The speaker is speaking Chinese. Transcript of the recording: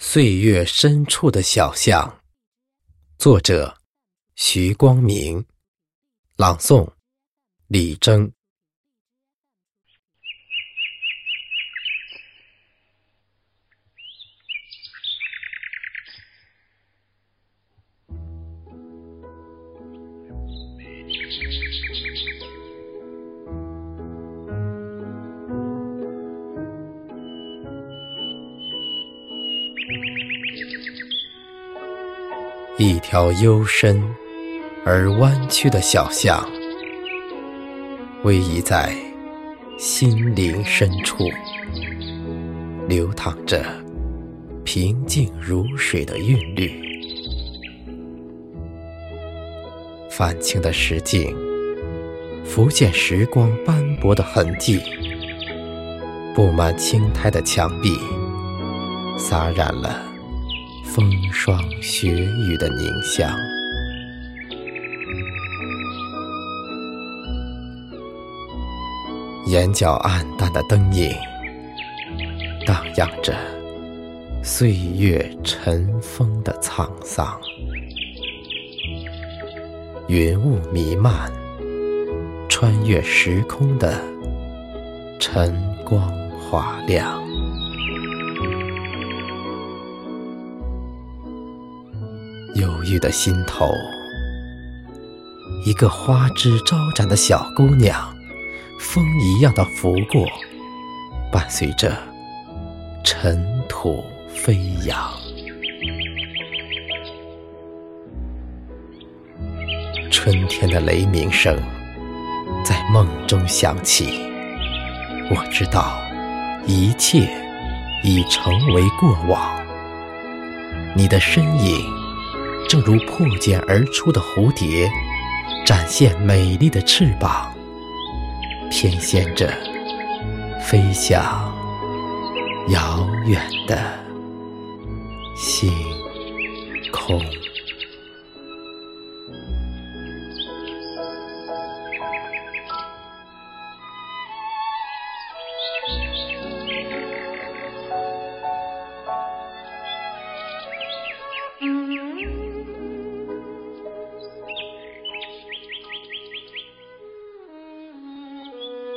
岁月深处的小巷，作者徐光明，朗诵李征。一条幽深而弯曲的小巷，逶迤在心灵深处，流淌着平静如水的韵律。泛青的石径，浮现时光斑驳的痕迹；布满青苔的墙壁，洒染了。风霜雪雨的凝香，眼角暗淡的灯影，荡漾着岁月尘封的沧桑。云雾弥漫，穿越时空的晨光华亮。忧郁的心头，一个花枝招展的小姑娘，风一样的拂过，伴随着尘土飞扬。春天的雷鸣声在梦中响起，我知道一切已成为过往，你的身影。正如破茧而出的蝴蝶，展现美丽的翅膀，翩跹着飞向遥远的星空。